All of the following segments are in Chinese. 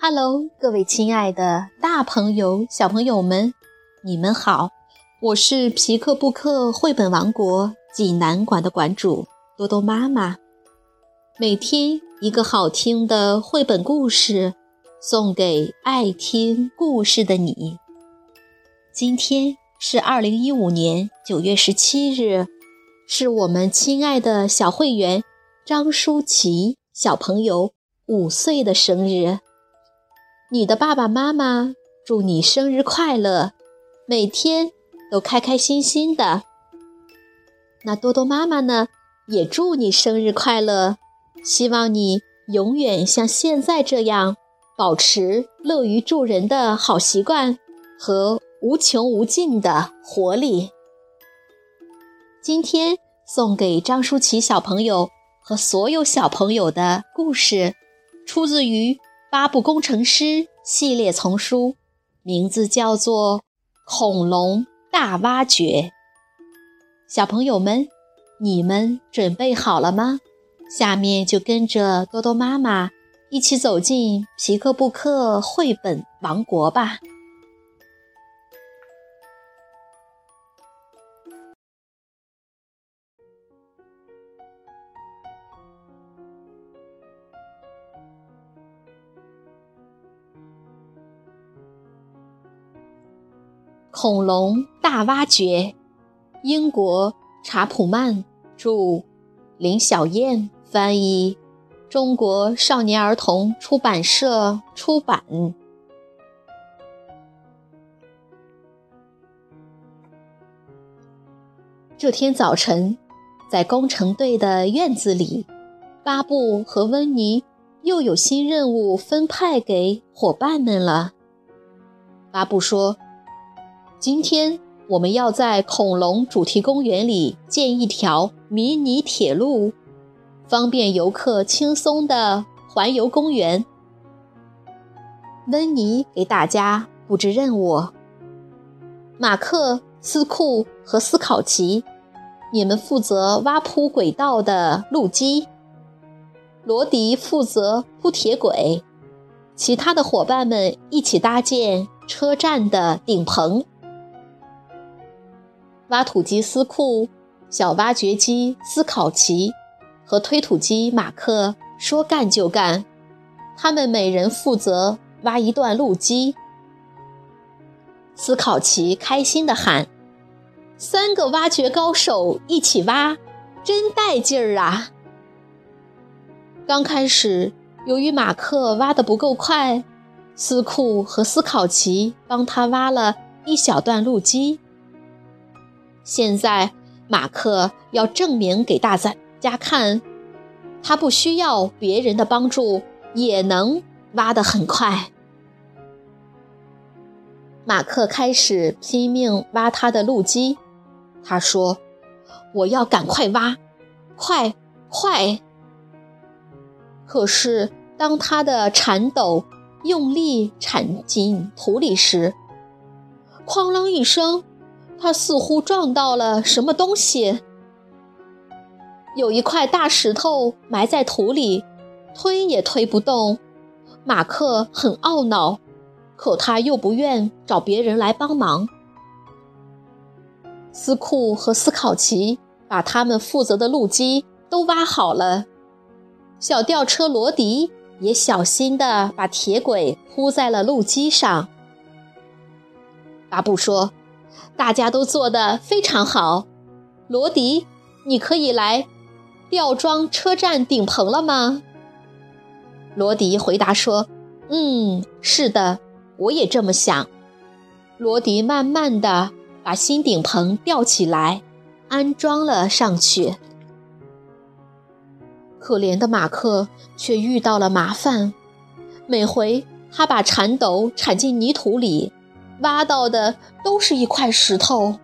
Hello，各位亲爱的大朋友、小朋友们，你们好！我是皮克布克绘本王国济南馆的馆主多多妈妈。每天一个好听的绘本故事，送给爱听故事的你。今天是二零一五年九月十七日，是我们亲爱的小会员张舒淇小朋友五岁的生日。你的爸爸妈妈祝你生日快乐，每天都开开心心的。那多多妈妈呢，也祝你生日快乐，希望你永远像现在这样，保持乐于助人的好习惯和无穷无尽的活力。今天送给张舒淇小朋友和所有小朋友的故事，出自于。八部工程师系列丛书，名字叫做《恐龙大挖掘》。小朋友们，你们准备好了吗？下面就跟着多多妈妈一起走进皮克布克绘本王国吧。恐龙大挖掘，英国查普曼著，林小燕翻译，中国少年儿童出版社出版。这天早晨，在工程队的院子里，巴布和温妮又有新任务分派给伙伴们了。巴布说。今天我们要在恐龙主题公园里建一条迷你铁路，方便游客轻松地环游公园。温妮给大家布置任务：马克、斯库和斯考奇，你们负责挖铺轨道的路基；罗迪负责铺铁轨，其他的伙伴们一起搭建车站的顶棚。挖土机斯库、小挖掘机斯考奇和推土机马克说干就干，他们每人负责挖一段路基。斯考奇开心地喊：“三个挖掘高手一起挖，真带劲儿啊！”刚开始，由于马克挖得不够快，斯库和斯考奇帮他挖了一小段路基。现在，马克要证明给大家看，他不需要别人的帮助也能挖得很快。马克开始拼命挖他的路基，他说：“我要赶快挖，快快！”可是，当他的铲斗用力铲进土里时，哐啷一声。他似乎撞到了什么东西，有一块大石头埋在土里，推也推不动。马克很懊恼，可他又不愿找别人来帮忙。斯库和斯考奇把他们负责的路基都挖好了，小吊车罗迪也小心地把铁轨铺在了路基上。巴布说。大家都做得非常好，罗迪，你可以来吊装车站顶棚了吗？罗迪回答说：“嗯，是的，我也这么想。”罗迪慢慢地把新顶棚吊起来，安装了上去。可怜的马克却遇到了麻烦，每回他把铲斗铲进泥土里。挖到的都是一块石头。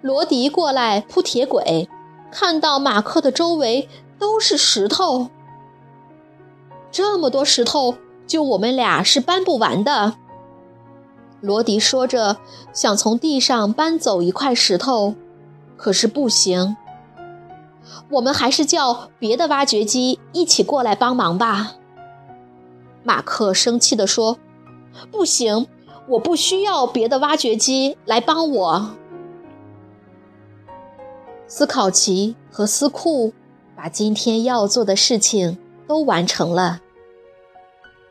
罗迪过来铺铁轨，看到马克的周围都是石头，这么多石头，就我们俩是搬不完的。罗迪说着，想从地上搬走一块石头，可是不行。我们还是叫别的挖掘机一起过来帮忙吧。马克生气地说：“不行，我不需要别的挖掘机来帮我。”斯考奇和斯库把今天要做的事情都完成了。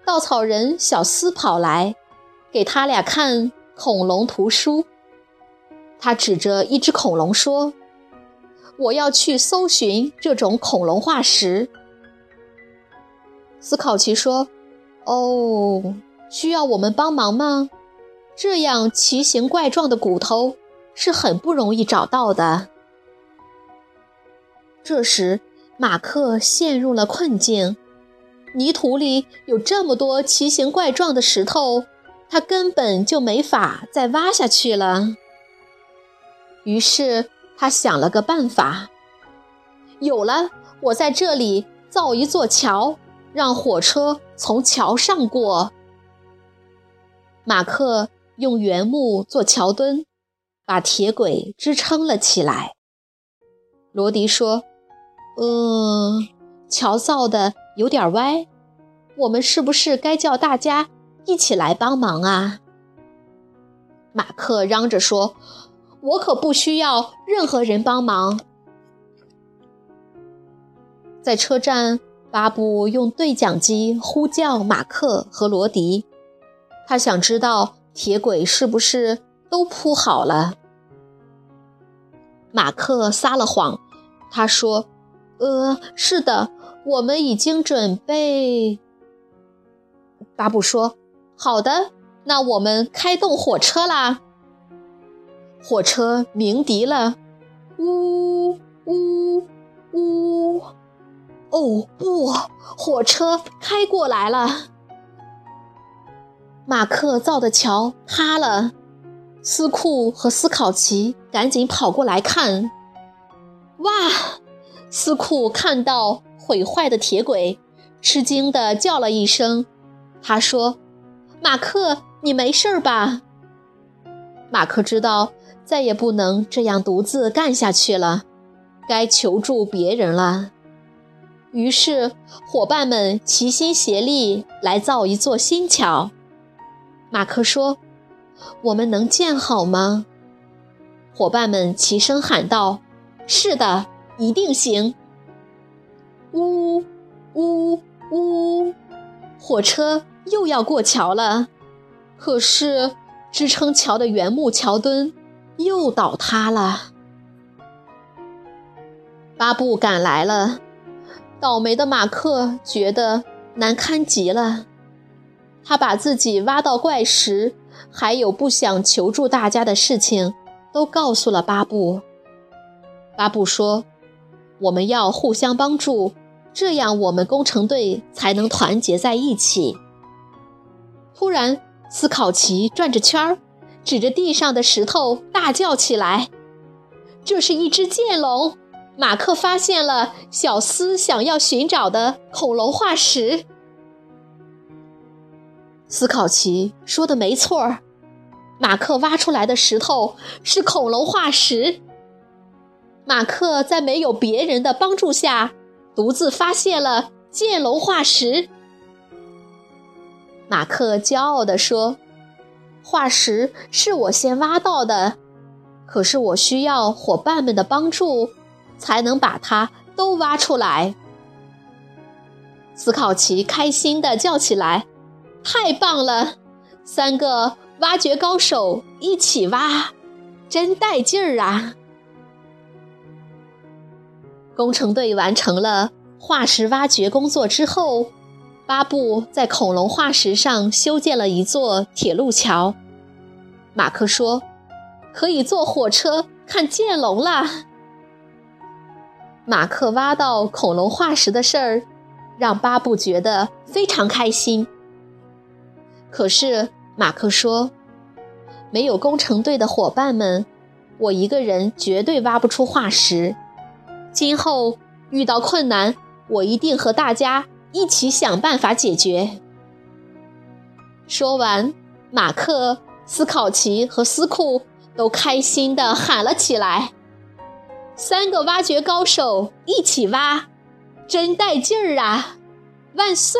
稻草人小斯跑来，给他俩看恐龙图书。他指着一只恐龙说：“我要去搜寻这种恐龙化石。”斯考奇说：“哦，需要我们帮忙吗？这样奇形怪状的骨头是很不容易找到的。”这时，马克陷入了困境。泥土里有这么多奇形怪状的石头，他根本就没法再挖下去了。于是他想了个办法，有了，我在这里造一座桥，让火车从桥上过。马克用原木做桥墩，把铁轨支撑了起来。罗迪说。嗯，桥造的有点歪，我们是不是该叫大家一起来帮忙啊？马克嚷着说：“我可不需要任何人帮忙。”在车站，巴布用对讲机呼叫马克和罗迪，他想知道铁轨是不是都铺好了。马克撒了谎，他说。呃，是的，我们已经准备。巴布说：“好的，那我们开动火车啦。”火车鸣笛了，呜呜呜！哦不，火车开过来了。马克造的桥塌了，斯库和斯考奇赶紧跑过来看。哇！斯库看到毁坏的铁轨，吃惊地叫了一声。他说：“马克，你没事吧？”马克知道再也不能这样独自干下去了，该求助别人了。于是，伙伴们齐心协力来造一座新桥。马克说：“我们能建好吗？”伙伴们齐声喊道：“是的。”一定行！呜呜呜！火车又要过桥了，可是支撑桥的原木桥墩又倒塌了。巴布赶来了，倒霉的马克觉得难堪极了。他把自己挖到怪石，还有不想求助大家的事情，都告诉了巴布。巴布说。我们要互相帮助，这样我们工程队才能团结在一起。突然，斯考奇转着圈儿，指着地上的石头大叫起来：“这是一只剑龙！”马克发现了小斯想要寻找的恐龙化石。斯考奇说的没错儿，马克挖出来的石头是恐龙化石。马克在没有别人的帮助下，独自发现了剑龙化石。马克骄傲地说：“化石是我先挖到的，可是我需要伙伴们的帮助，才能把它都挖出来。”斯考奇开心地叫起来：“太棒了！三个挖掘高手一起挖，真带劲儿啊！”工程队完成了化石挖掘工作之后，巴布在恐龙化石上修建了一座铁路桥。马克说：“可以坐火车看剑龙啦！”马克挖到恐龙化石的事儿，让巴布觉得非常开心。可是马克说：“没有工程队的伙伴们，我一个人绝对挖不出化石。”今后遇到困难，我一定和大家一起想办法解决。说完，马克、斯考奇和斯库都开心地喊了起来：“三个挖掘高手一起挖，真带劲儿啊！万岁！”